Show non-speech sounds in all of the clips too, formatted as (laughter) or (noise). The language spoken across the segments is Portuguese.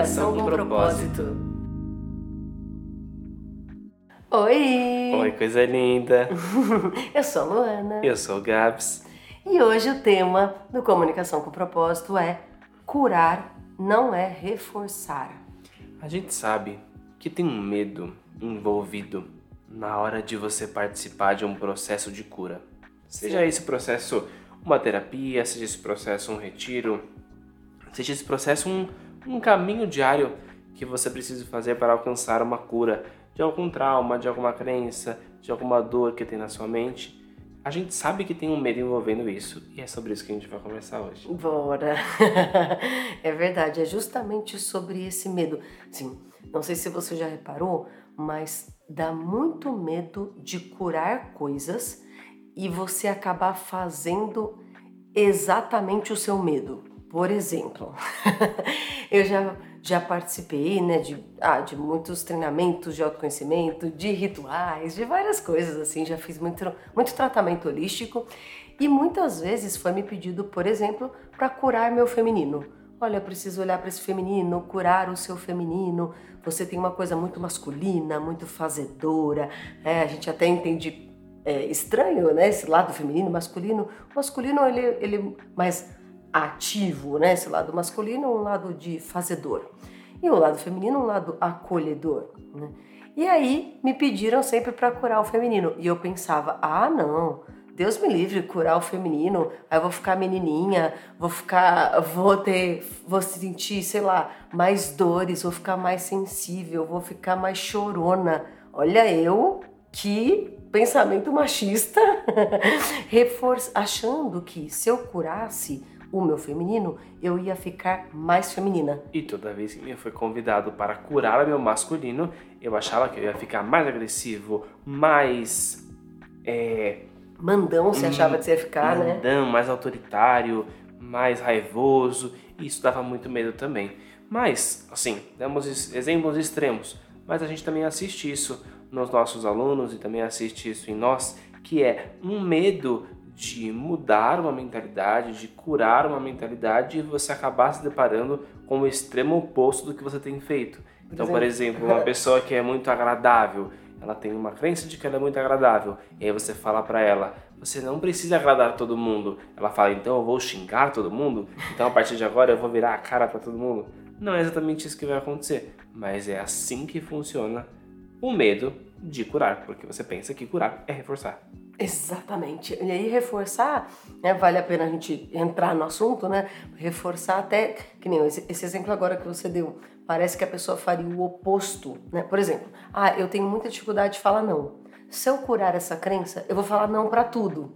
Comunicação com propósito. Oi! Oi, coisa linda! (laughs) Eu sou a Luana. Eu sou o Gabs. E hoje o tema do Comunicação com Propósito é curar não é reforçar. A gente sabe que tem um medo envolvido na hora de você participar de um processo de cura. Seja esse processo uma terapia, seja esse processo um retiro, seja esse processo um, um caminho diário que você precisa fazer para alcançar uma cura de algum trauma, de alguma crença, de alguma dor que tem na sua mente. A gente sabe que tem um medo envolvendo isso e é sobre isso que a gente vai conversar hoje. Bora! (laughs) é verdade, é justamente sobre esse medo. Sim, não sei se você já reparou, mas dá muito medo de curar coisas e você acabar fazendo exatamente o seu medo. Por exemplo, (laughs) eu já, já participei né, de, ah, de muitos treinamentos de autoconhecimento, de rituais, de várias coisas assim, já fiz muito, muito tratamento holístico e muitas vezes foi me pedido, por exemplo, para curar meu feminino. Olha, eu preciso olhar para esse feminino, curar o seu feminino. Você tem uma coisa muito masculina, muito fazedora. É, a gente até entende é, estranho, né? Esse lado feminino, masculino. O masculino, ele, ele mais ativo, né? Esse lado masculino, um lado de fazedor. E o lado feminino, um lado acolhedor, né? E aí me pediram sempre para curar o feminino. E eu pensava, ah, não, Deus me livre curar o feminino. Aí eu vou ficar menininha, vou ficar, vou ter, vou sentir, sei lá, mais dores, vou ficar mais sensível, vou ficar mais chorona. Olha eu que pensamento machista, (laughs) achando que se eu curasse o meu feminino, eu ia ficar mais feminina. E toda vez que eu fui convidado para curar o meu masculino, eu achava que eu ia ficar mais agressivo, mais. É, mandão, você achava que você ia ficar, mandão, né? Mandão, mais autoritário, mais raivoso, e isso dava muito medo também. Mas, assim, damos exemplos extremos, mas a gente também assiste isso nos nossos alunos e também assiste isso em nós, que é um medo de mudar uma mentalidade, de curar uma mentalidade e você acabar se deparando com o extremo oposto do que você tem feito. Então, por exemplo, uma pessoa que é muito agradável, ela tem uma crença de que ela é muito agradável, e aí você fala para ela, você não precisa agradar todo mundo. Ela fala, então eu vou xingar todo mundo? Então a partir de agora eu vou virar a cara para todo mundo? Não é exatamente isso que vai acontecer, mas é assim que funciona o medo de curar, porque você pensa que curar é reforçar. Exatamente. E aí reforçar, né, vale a pena a gente entrar no assunto, né? Reforçar até, que nem esse, esse exemplo agora que você deu, parece que a pessoa faria o oposto, né? Por exemplo, ah, eu tenho muita dificuldade de falar não. Se eu curar essa crença, eu vou falar não para tudo.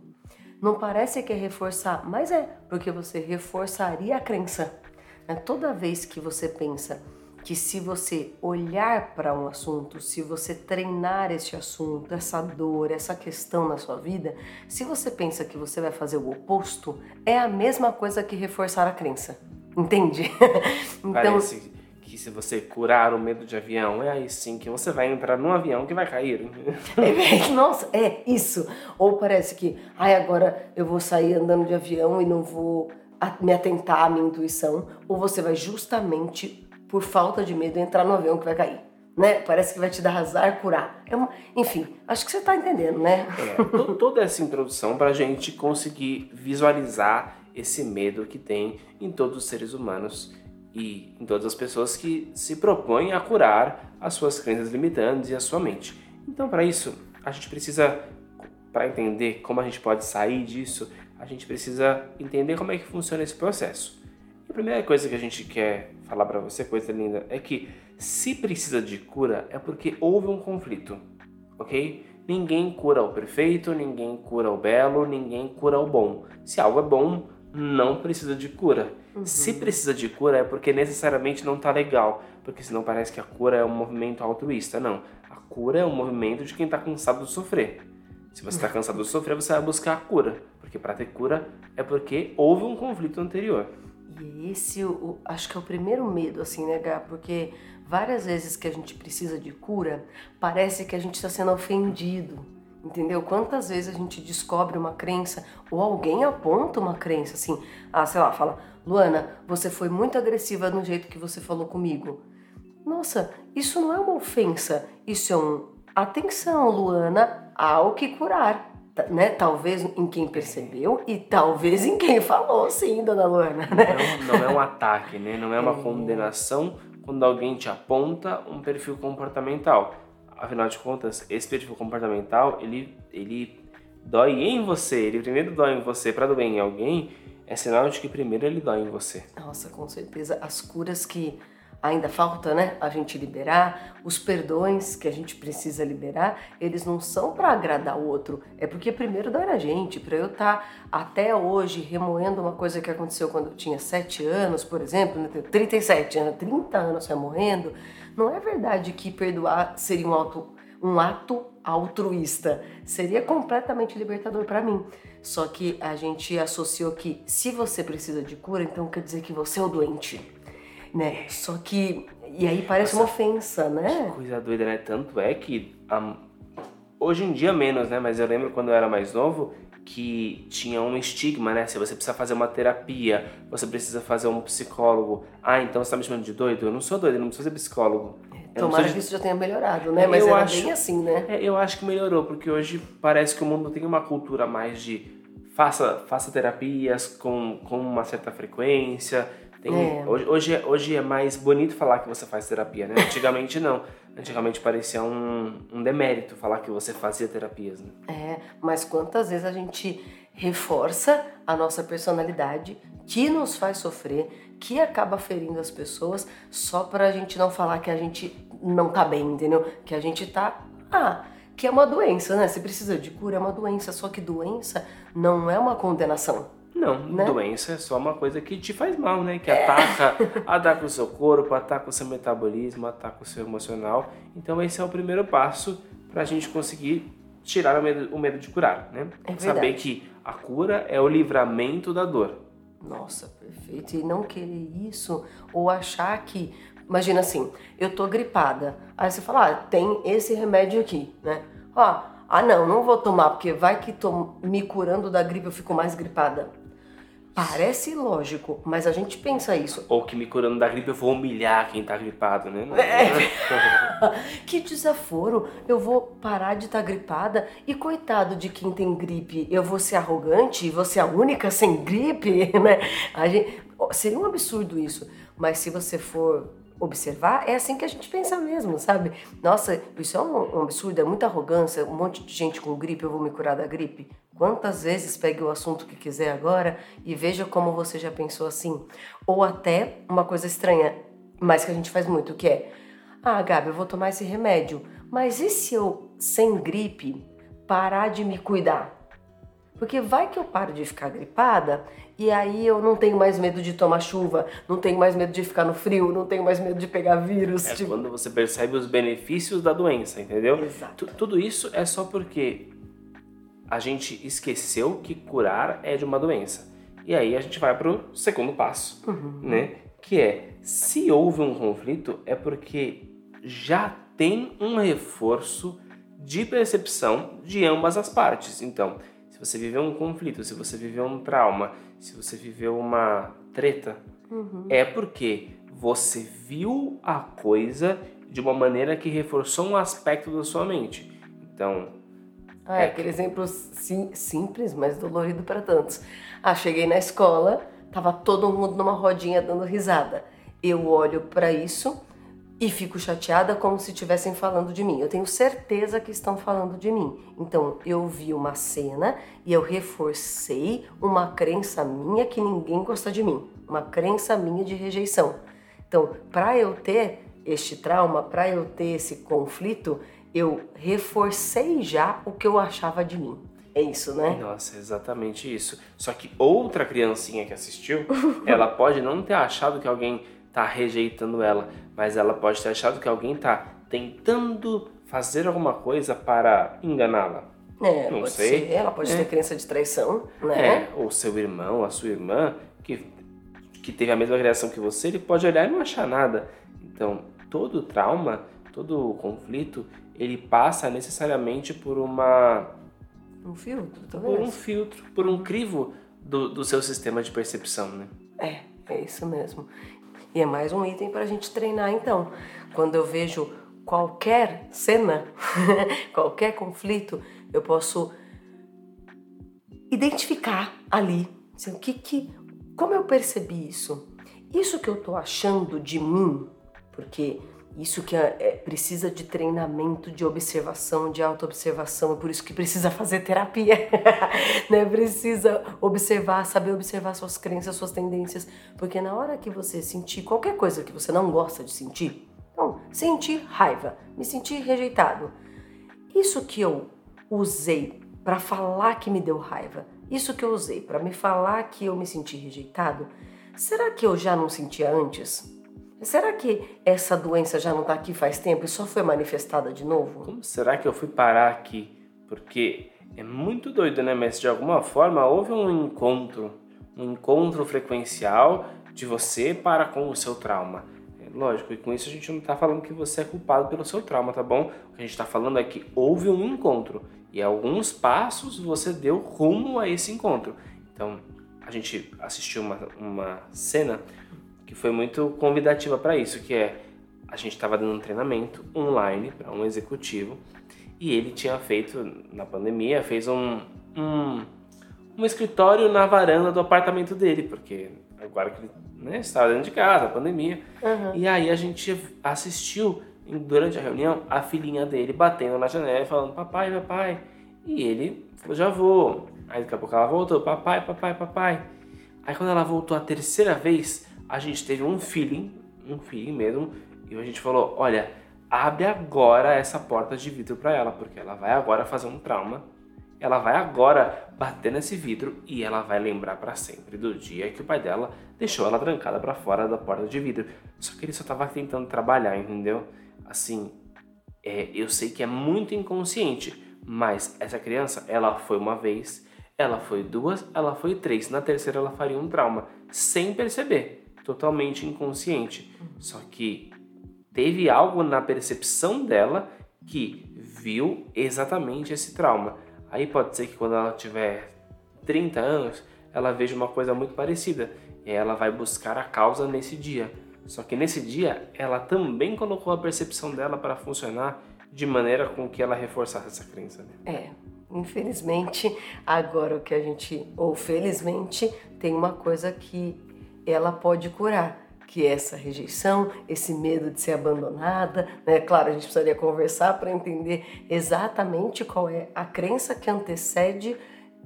Não parece que é reforçar, mas é, porque você reforçaria a crença. Né? Toda vez que você pensa que se você olhar para um assunto, se você treinar esse assunto, essa dor, essa questão na sua vida, se você pensa que você vai fazer o oposto, é a mesma coisa que reforçar a crença. Entende? (laughs) então, Parece que se você curar o medo de avião, é aí sim que você vai entrar num avião que vai cair. (laughs) É, nossa, é isso. Ou parece que, ai, agora eu vou sair andando de avião e não vou me atentar à minha intuição, ou você vai justamente por falta de medo, entrar no avião que vai cair. Né? Parece que vai te dar azar, curar. É uma... Enfim, acho que você está entendendo, né? É, toda essa introdução para a gente conseguir visualizar esse medo que tem em todos os seres humanos e em todas as pessoas que se propõem a curar as suas crenças limitantes e a sua mente. Então, para isso, a gente precisa, para entender como a gente pode sair disso, a gente precisa entender como é que funciona esse processo. E a primeira coisa que a gente quer falar para você, coisa linda, é que se precisa de cura é porque houve um conflito, ok? Ninguém cura o perfeito, ninguém cura o belo, ninguém cura o bom. Se algo é bom, não precisa de cura. Uhum. Se precisa de cura é porque necessariamente não tá legal, porque senão parece que a cura é um movimento altruísta. Não, a cura é um movimento de quem tá cansado de sofrer. Se você está cansado de sofrer, você vai buscar a cura, porque para ter cura é porque houve um conflito anterior. E esse, o, acho que é o primeiro medo, assim, né, Gá? Porque várias vezes que a gente precisa de cura, parece que a gente está sendo ofendido, entendeu? Quantas vezes a gente descobre uma crença ou alguém aponta uma crença, assim, ah, sei lá, fala, Luana, você foi muito agressiva no jeito que você falou comigo. Nossa, isso não é uma ofensa, isso é um atenção, Luana, há o que curar. Né? Talvez em quem percebeu e talvez em quem falou, sim, dona Luana. Né? Não, não é um ataque, né? não é uma é. condenação quando alguém te aponta um perfil comportamental. Afinal de contas, esse perfil comportamental, ele, ele dói em você. Ele primeiro dói em você para doer em alguém, é sinal de que primeiro ele dói em você. Nossa, com certeza. As curas que ainda falta, né, a gente liberar, os perdões que a gente precisa liberar, eles não são para agradar o outro, é porque primeiro dói na gente, para eu estar tá até hoje remoendo uma coisa que aconteceu quando eu tinha 7 anos, por exemplo, né, 37 anos, 30 anos remoendo, não é verdade que perdoar seria um, um ato altruísta, seria completamente libertador para mim. Só que a gente associou que se você precisa de cura, então quer dizer que você é o doente né? Só que. E aí parece Nossa, uma ofensa, né? Que coisa doida, né? Tanto é que. Um, hoje em dia menos, né? Mas eu lembro quando eu era mais novo que tinha um estigma, né? Se você precisa fazer uma terapia, você precisa fazer um psicólogo. Ah, então você tá me chamando de doido? Eu não sou doido, eu não preciso ser psicólogo. Tomara que isso já tenha melhorado, né? É, Mas eu era acho, bem assim, né? É, eu acho que melhorou, porque hoje parece que o mundo tem uma cultura mais de faça, faça terapias com, com uma certa frequência, tem, é. hoje, hoje, é, hoje é mais bonito falar que você faz terapia, né? Antigamente não. Antigamente parecia um, um demérito falar que você fazia terapias, né? É, mas quantas vezes a gente reforça a nossa personalidade que nos faz sofrer, que acaba ferindo as pessoas só pra gente não falar que a gente não tá bem, entendeu? Que a gente tá. Ah, que é uma doença, né? Se precisa de cura, é uma doença, só que doença não é uma condenação. Não, né? doença é só uma coisa que te faz mal, né? Que é. ataca, (laughs) ataca o seu corpo, ataca o seu metabolismo, ataca o seu emocional. Então esse é o primeiro passo para a gente conseguir tirar o medo, o medo de curar, né? É Saber que a cura é o livramento da dor. Nossa, perfeito. E não querer isso ou achar que, imagina assim, eu tô gripada. Aí você fala, ah, tem esse remédio aqui, né? Ó, ah, não, não vou tomar porque vai que tô me curando da gripe eu fico mais gripada. Parece lógico, mas a gente pensa isso. Ou que me curando da gripe eu vou humilhar quem tá gripado, né? É. (laughs) que desaforo! Eu vou parar de estar tá gripada e coitado de quem tem gripe, eu vou ser arrogante e vou ser a única sem gripe, (laughs) né? A gente... Seria um absurdo isso, mas se você for observar, é assim que a gente pensa mesmo, sabe? Nossa, isso é um, um absurdo, é muita arrogância, um monte de gente com gripe, eu vou me curar da gripe. Quantas vezes pegue o assunto que quiser agora e veja como você já pensou assim. Ou até uma coisa estranha, mas que a gente faz muito, que é: Ah, Gabi, eu vou tomar esse remédio, mas e se eu, sem gripe, parar de me cuidar? Porque vai que eu paro de ficar gripada e aí eu não tenho mais medo de tomar chuva, não tenho mais medo de ficar no frio, não tenho mais medo de pegar vírus. É tipo... quando você percebe os benefícios da doença, entendeu? Exato. tudo isso é só porque a gente esqueceu que curar é de uma doença. E aí a gente vai para o segundo passo, uhum. né? Que é, se houve um conflito, é porque já tem um reforço de percepção de ambas as partes. Então, se você viveu um conflito, se você viveu um trauma, se você viveu uma treta, uhum. é porque você viu a coisa de uma maneira que reforçou um aspecto da sua mente. Então, ah, é aquele exemplo sim, simples, mas dolorido para tantos. Ah, cheguei na escola, tava todo mundo numa rodinha dando risada. Eu olho para isso e fico chateada como se estivessem falando de mim. Eu tenho certeza que estão falando de mim. Então, eu vi uma cena e eu reforcei uma crença minha que ninguém gosta de mim, uma crença minha de rejeição. Então, para eu ter este trauma, para eu ter esse conflito, eu reforcei já o que eu achava de mim. É isso, né? Nossa, exatamente isso. Só que outra criancinha que assistiu, (laughs) ela pode não ter achado que alguém tá rejeitando ela, mas ela pode ter achado que alguém tá tentando fazer alguma coisa para enganá-la. É, não sei. Ser. Ela pode é. ter crença de traição, né? É, ou seu irmão, a sua irmã, que, que teve a mesma criação que você, ele pode olhar e não achar nada. Então, todo trauma, todo conflito, ele passa necessariamente por uma um filtro, talvez. Por um filtro, por um crivo do, do seu sistema de percepção, né? É, É isso mesmo. E é mais um item para a gente treinar, então. Quando eu vejo qualquer cena, (laughs) qualquer conflito, eu posso identificar ali assim, o que, que, como eu percebi isso. Isso que eu tô achando de mim, porque isso que é, é, precisa de treinamento, de observação, de autoobservação, é por isso que precisa fazer terapia, (laughs) né? Precisa observar, saber observar suas crenças, suas tendências, porque na hora que você sentir qualquer coisa que você não gosta de sentir, então, sentir raiva, me sentir rejeitado, isso que eu usei para falar que me deu raiva, isso que eu usei para me falar que eu me senti rejeitado, será que eu já não sentia antes? Será que essa doença já não está aqui faz tempo e só foi manifestada de novo? Como será que eu fui parar aqui? Porque é muito doido, né? Mas de alguma forma houve um encontro, um encontro frequencial de você para com o seu trauma. É lógico, e com isso a gente não está falando que você é culpado pelo seu trauma, tá bom? O que a gente está falando é que houve um encontro e alguns passos você deu rumo a esse encontro. Então, a gente assistiu uma, uma cena que foi muito convidativa para isso, que é a gente estava dando um treinamento online para um executivo e ele tinha feito na pandemia fez um, um, um escritório na varanda do apartamento dele porque agora que ele né, estava dentro de casa, a pandemia. Uhum. e aí a gente assistiu durante a reunião a filhinha dele batendo na janela e falando papai, papai. E ele falou já vou. Aí daqui a pouco ela voltou papai, papai, papai. Aí quando ela voltou a terceira vez a gente teve um feeling, um feeling mesmo, e a gente falou, olha, abre agora essa porta de vidro para ela, porque ela vai agora fazer um trauma. Ela vai agora bater nesse vidro e ela vai lembrar para sempre do dia que o pai dela deixou ela trancada para fora da porta de vidro. Só que ele só tava tentando trabalhar, entendeu? Assim, é, eu sei que é muito inconsciente, mas essa criança, ela foi uma vez, ela foi duas, ela foi três. Na terceira, ela faria um trauma, sem perceber totalmente inconsciente. Só que teve algo na percepção dela que viu exatamente esse trauma. Aí pode ser que quando ela tiver 30 anos, ela veja uma coisa muito parecida e ela vai buscar a causa nesse dia. Só que nesse dia, ela também colocou a percepção dela para funcionar de maneira com que ela reforçasse essa crença. Né? É, infelizmente, agora o que a gente, ou felizmente, tem uma coisa que ela pode curar, que é essa rejeição, esse medo de ser abandonada, né? Claro, a gente precisaria conversar para entender exatamente qual é a crença que antecede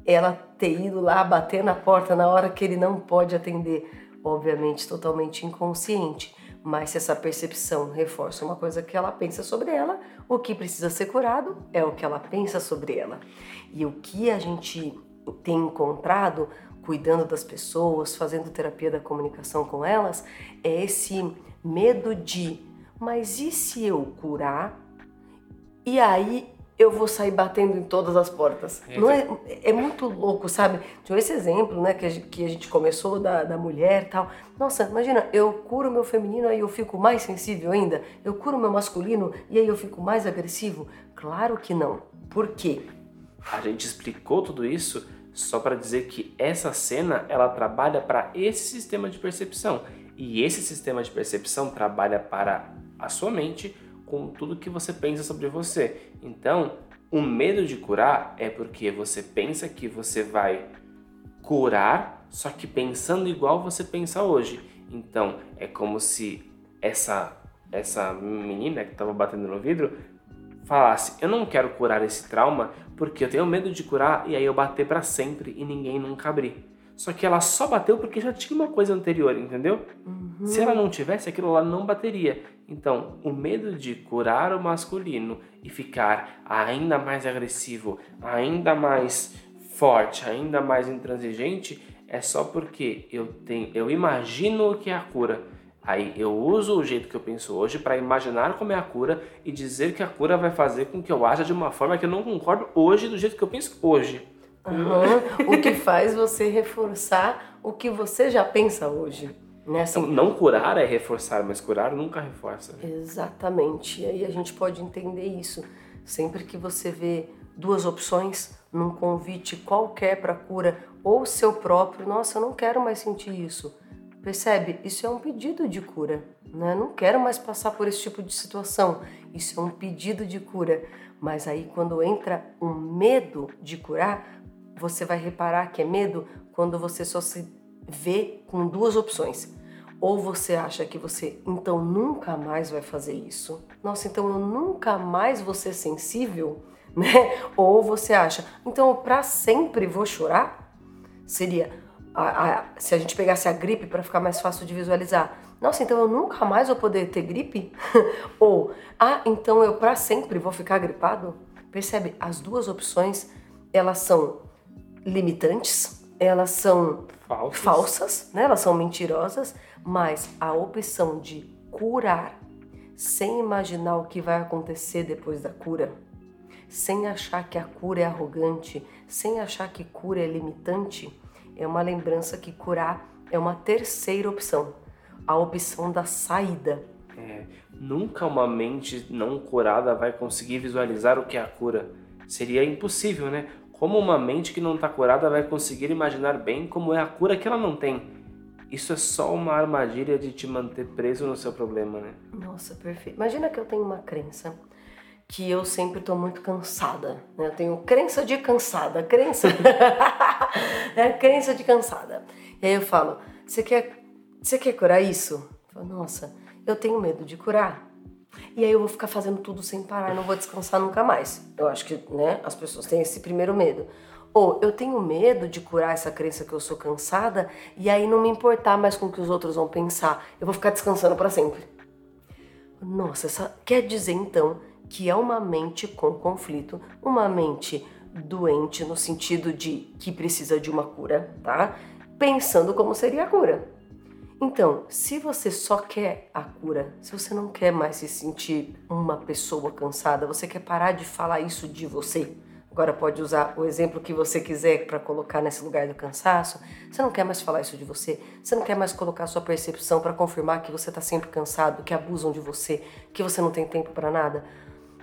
ela ter ido lá bater na porta na hora que ele não pode atender, obviamente totalmente inconsciente. Mas se essa percepção reforça uma coisa que ela pensa sobre ela, o que precisa ser curado é o que ela pensa sobre ela. E o que a gente tem encontrado cuidando das pessoas, fazendo terapia da comunicação com elas, é esse medo de, mas e se eu curar? E aí eu vou sair batendo em todas as portas. É, Não é, é muito louco, sabe? Tinha esse exemplo, né, que a gente, que a gente começou da, da mulher e tal. Nossa, imagina, eu curo meu feminino aí eu fico mais sensível ainda. Eu curo meu masculino e aí eu fico mais agressivo? Claro que não. Por quê? A gente explicou tudo isso só para dizer que essa cena ela trabalha para esse sistema de percepção e esse sistema de percepção trabalha para a sua mente com tudo que você pensa sobre você. Então, o medo de curar é porque você pensa que você vai curar, só que pensando igual você pensa hoje. Então, é como se essa essa menina que estava batendo no vidro falasse: "Eu não quero curar esse trauma porque eu tenho medo de curar e aí eu bater para sempre e ninguém nunca abrir". Só que ela só bateu porque já tinha uma coisa anterior, entendeu? Uhum. Se ela não tivesse, aquilo lá não bateria. Então, o medo de curar o masculino e ficar ainda mais agressivo, ainda mais forte, ainda mais intransigente, é só porque eu tenho, eu imagino o que é a cura Aí eu uso o jeito que eu penso hoje para imaginar como é a cura e dizer que a cura vai fazer com que eu haja de uma forma que eu não concordo hoje do jeito que eu penso hoje. Uhum. o que faz você reforçar o que você já pensa hoje. Né? Assim, então, não curar é reforçar, mas curar nunca reforça. Exatamente. E aí a gente pode entender isso. Sempre que você vê duas opções num convite qualquer para cura, ou seu próprio, nossa, eu não quero mais sentir isso Percebe? Isso é um pedido de cura. Né? Não quero mais passar por esse tipo de situação. Isso é um pedido de cura. Mas aí, quando entra um medo de curar, você vai reparar que é medo quando você só se vê com duas opções. Ou você acha que você então nunca mais vai fazer isso. Nossa, então eu nunca mais vou ser sensível, né? Ou você acha, então eu para sempre vou chorar? Seria a, a, se a gente pegasse a gripe para ficar mais fácil de visualizar. Nossa, então eu nunca mais vou poder ter gripe? (laughs) Ou, ah, então eu para sempre vou ficar gripado? Percebe? As duas opções, elas são limitantes, elas são falsas, falsas né? elas são mentirosas, mas a opção de curar sem imaginar o que vai acontecer depois da cura, sem achar que a cura é arrogante, sem achar que cura é limitante, é uma lembrança que curar é uma terceira opção, a opção da saída. É, nunca uma mente não curada vai conseguir visualizar o que é a cura. Seria impossível, né? Como uma mente que não está curada vai conseguir imaginar bem como é a cura que ela não tem? Isso é só uma armadilha de te manter preso no seu problema, né? Nossa, perfeito. Imagina que eu tenho uma crença que eu sempre estou muito cansada. Né? Eu tenho crença de cansada, crença, (laughs) é crença de cansada. E aí eu falo, você quer, você quer curar isso? Eu falo, Nossa, eu tenho medo de curar. E aí eu vou ficar fazendo tudo sem parar, não vou descansar nunca mais. Eu acho que, né, as pessoas têm esse primeiro medo. Ou eu tenho medo de curar essa crença que eu sou cansada e aí não me importar mais com o que os outros vão pensar. Eu vou ficar descansando para sempre. Nossa, essa quer dizer então que é uma mente com conflito, uma mente doente no sentido de que precisa de uma cura, tá? Pensando como seria a cura. Então, se você só quer a cura, se você não quer mais se sentir uma pessoa cansada, você quer parar de falar isso de você. Agora pode usar o exemplo que você quiser para colocar nesse lugar do cansaço. Você não quer mais falar isso de você. Você não quer mais colocar sua percepção para confirmar que você está sempre cansado, que abusam de você, que você não tem tempo para nada.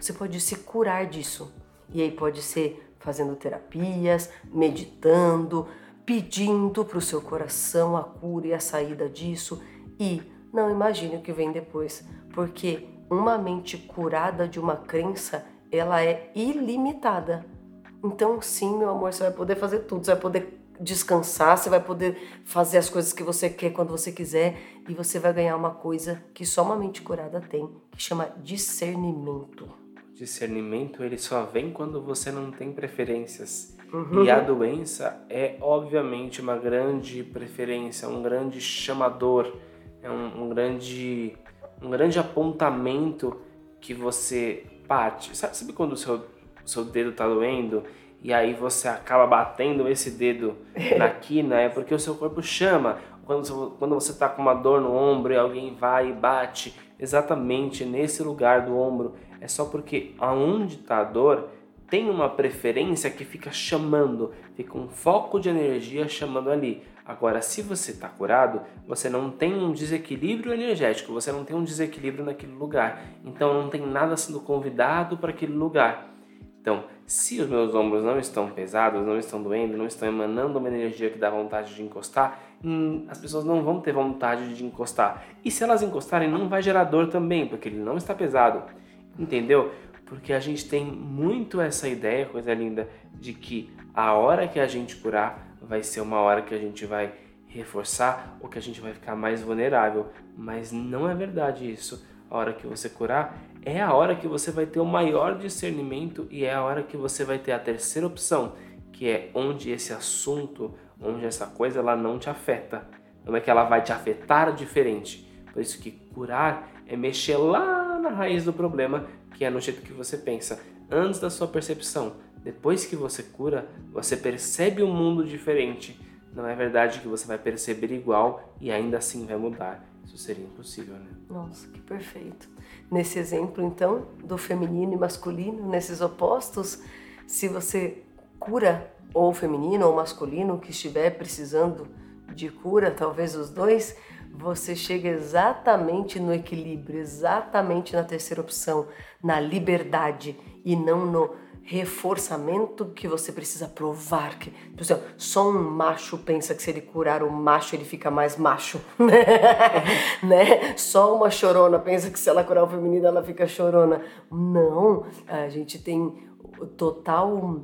Você pode se curar disso. E aí pode ser fazendo terapias, meditando, pedindo para o seu coração a cura e a saída disso e não imagine o que vem depois, porque uma mente curada de uma crença, ela é ilimitada. Então, sim, meu amor, você vai poder fazer tudo, você vai poder descansar, você vai poder fazer as coisas que você quer quando você quiser e você vai ganhar uma coisa que só uma mente curada tem, que chama discernimento. Discernimento, ele só vem quando você não tem preferências Uhum. E a doença é, obviamente, uma grande preferência, um grande chamador, é um, um grande, um grande apontamento que você bate. Sabe, sabe quando o seu, o seu dedo está doendo e aí você acaba batendo esse dedo (laughs) na quina? É porque o seu corpo chama. Quando, quando você está com uma dor no ombro e alguém vai e bate exatamente nesse lugar do ombro, é só porque aonde está a dor tem uma preferência que fica chamando, fica um foco de energia chamando ali. Agora, se você está curado, você não tem um desequilíbrio energético, você não tem um desequilíbrio naquele lugar. Então, não tem nada sendo convidado para aquele lugar. Então, se os meus ombros não estão pesados, não estão doendo, não estão emanando uma energia que dá vontade de encostar, hum, as pessoas não vão ter vontade de encostar. E se elas encostarem, não vai gerar dor também, porque ele não está pesado. Entendeu? porque a gente tem muito essa ideia, coisa linda, de que a hora que a gente curar vai ser uma hora que a gente vai reforçar ou que a gente vai ficar mais vulnerável, mas não é verdade isso. A hora que você curar é a hora que você vai ter o maior discernimento e é a hora que você vai ter a terceira opção, que é onde esse assunto, onde essa coisa ela não te afeta. Não é que ela vai te afetar diferente. Por isso que curar é mexer lá na raiz do problema que é no jeito que você pensa, antes da sua percepção. Depois que você cura, você percebe um mundo diferente. Não é verdade que você vai perceber igual e ainda assim vai mudar. Isso seria impossível, né? Nossa, que perfeito. Nesse exemplo, então, do feminino e masculino, nesses opostos, se você cura ou feminino ou masculino que estiver precisando de cura, talvez os dois, você chega exatamente no equilíbrio, exatamente na terceira opção, na liberdade e não no reforçamento que você precisa provar que por exemplo, só um macho pensa que se ele curar o macho ele fica mais macho (laughs) né? Só uma chorona pensa que se ela curar o feminino ela fica chorona. Não a gente tem total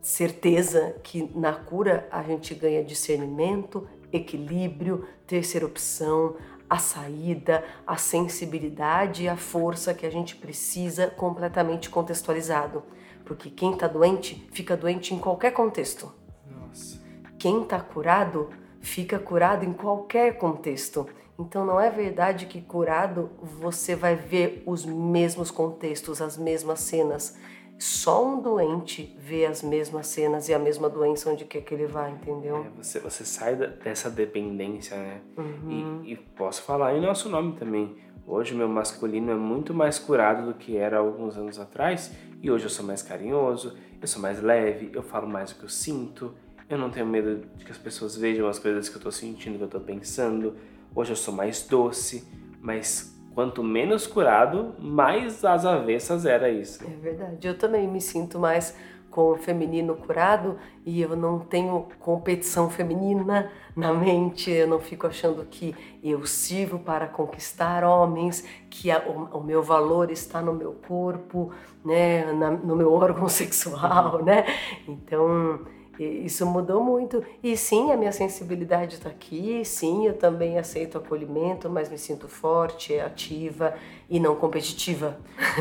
certeza que na cura a gente ganha discernimento equilíbrio terceira opção a saída, a sensibilidade e a força que a gente precisa completamente contextualizado. Porque quem está doente fica doente em qualquer contexto. Nossa. Quem está curado fica curado em qualquer contexto. Então não é verdade que curado você vai ver os mesmos contextos, as mesmas cenas. Só um doente vê as mesmas cenas e a mesma doença onde quer que ele vá, entendeu? É, você, você sai dessa dependência, né? Uhum. E, e posso falar em nosso nome também. Hoje meu masculino é muito mais curado do que era alguns anos atrás e hoje eu sou mais carinhoso, eu sou mais leve, eu falo mais o que eu sinto, eu não tenho medo de que as pessoas vejam as coisas que eu tô sentindo, que eu tô pensando. Hoje eu sou mais doce, mas quanto menos curado, mais às avessas era isso. É verdade. Eu também me sinto mais com o feminino curado e eu não tenho competição feminina na mente, eu não fico achando que eu sirvo para conquistar homens, que a, o, o, meu valor está no meu corpo, né, na, no meu órgão (laughs) sexual, né? Então, isso mudou muito. E sim, a minha sensibilidade está aqui, sim, eu também aceito acolhimento, mas me sinto forte, ativa e não competitiva.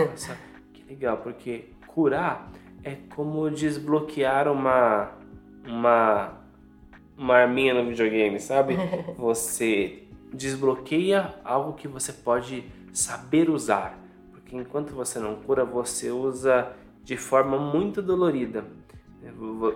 Nossa, (laughs) que legal, porque curar é como desbloquear uma uma uma arminha no videogame, sabe? (laughs) Você desbloqueia algo que você pode saber usar, porque enquanto você não cura, você usa de forma muito dolorida.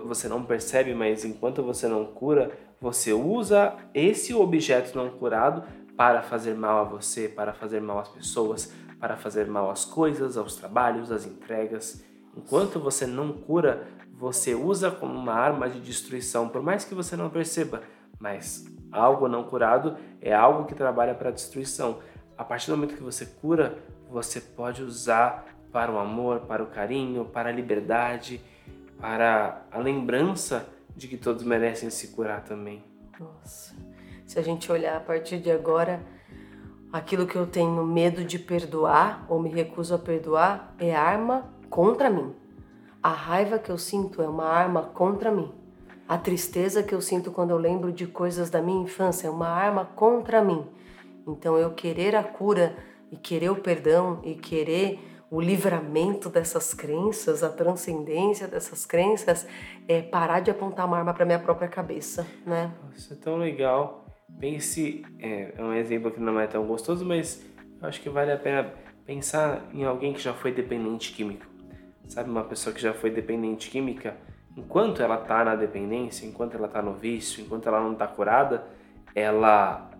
Você não percebe, mas enquanto você não cura, você usa esse objeto não curado para fazer mal a você, para fazer mal às pessoas, para fazer mal às coisas, aos trabalhos, às entregas. Enquanto você não cura, você usa como uma arma de destruição, por mais que você não perceba. Mas algo não curado é algo que trabalha para a destruição. A partir do momento que você cura, você pode usar para o amor, para o carinho, para a liberdade, para a lembrança de que todos merecem se curar também. Nossa, se a gente olhar a partir de agora, aquilo que eu tenho medo de perdoar ou me recuso a perdoar é arma contra mim. A raiva que eu sinto é uma arma contra mim. A tristeza que eu sinto quando eu lembro de coisas da minha infância é uma arma contra mim. Então eu querer a cura e querer o perdão e querer o livramento dessas crenças, a transcendência dessas crenças, é parar de apontar uma arma para minha própria cabeça, né? Isso é tão legal. Pense, é, é um exemplo que não é tão gostoso, mas acho que vale a pena pensar em alguém que já foi dependente químico. Sabe, uma pessoa que já foi dependente química, enquanto ela tá na dependência, enquanto ela tá no vício, enquanto ela não tá curada, ela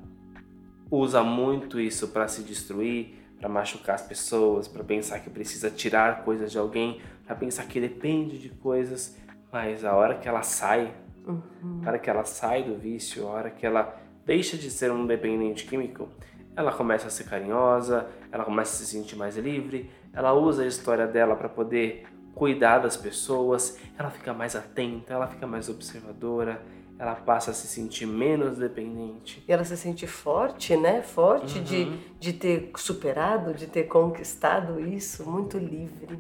usa muito isso para se destruir, para machucar as pessoas, para pensar que precisa tirar coisas de alguém, para pensar que depende de coisas, mas a hora que ela sai, uhum. a hora que ela sai do vício, a hora que ela deixa de ser um dependente químico, ela começa a ser carinhosa, ela começa a se sentir mais livre, ela usa a história dela para poder cuidar das pessoas, ela fica mais atenta, ela fica mais observadora, ela passa a se sentir menos dependente. E ela se sente forte, né? Forte uhum. de, de ter superado, de ter conquistado isso, muito livre.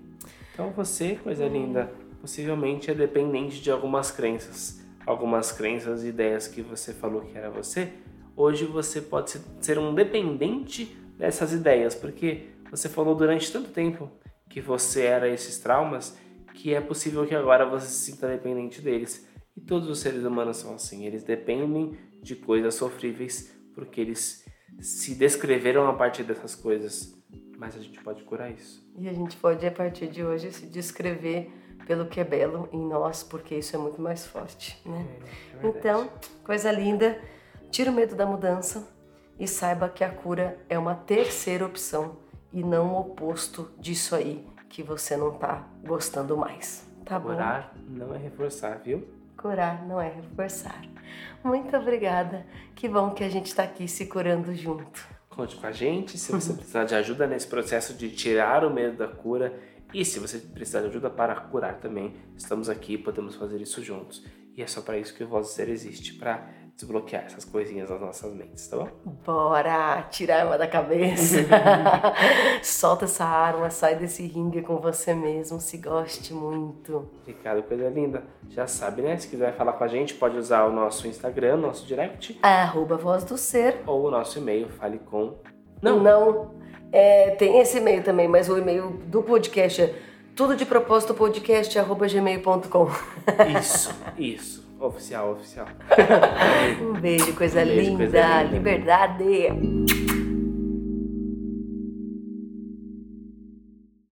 Então você, coisa linda, possivelmente é dependente de algumas crenças. Algumas crenças e ideias que você falou que era você, hoje você pode ser um dependente dessas ideias, porque você falou durante tanto tempo que você era esses traumas que é possível que agora você se sinta dependente deles. E todos os seres humanos são assim, eles dependem de coisas sofríveis porque eles se descreveram a partir dessas coisas. Mas a gente pode curar isso. E a gente pode, a partir de hoje, se descrever pelo que é belo em nós, porque isso é muito mais forte, né? É, é então, coisa linda, tira o medo da mudança e saiba que a cura é uma terceira opção e não o oposto disso aí que você não tá gostando mais. Tá bom? Curar não é reforçar, viu? Curar não é reforçar. Muito obrigada. Que bom que a gente está aqui se curando junto. Conte com a gente. Se você precisar de ajuda nesse processo de tirar o medo da cura, E se você precisar de ajuda para curar também, estamos aqui, podemos fazer isso juntos. E é só para isso que o Voz do Ser existe, para desbloquear essas coisinhas das nossas mentes, tá bom? Bora tirar a arma da cabeça. (laughs) Solta essa arma, sai desse ringue com você mesmo, se goste muito. Ricardo, coisa linda. Já sabe, né? Se quiser falar com a gente, pode usar o nosso Instagram, nosso direct. Arroba Voz do Ser. Ou o nosso e-mail, fale com... Não. Não. É, tem esse e-mail também, mas o e-mail do podcast é tudo de propósito podcast arroba gmail.com. Isso, isso. Oficial, oficial. (laughs) um beijo, coisa, um beijo, linda. coisa linda. Liberdade.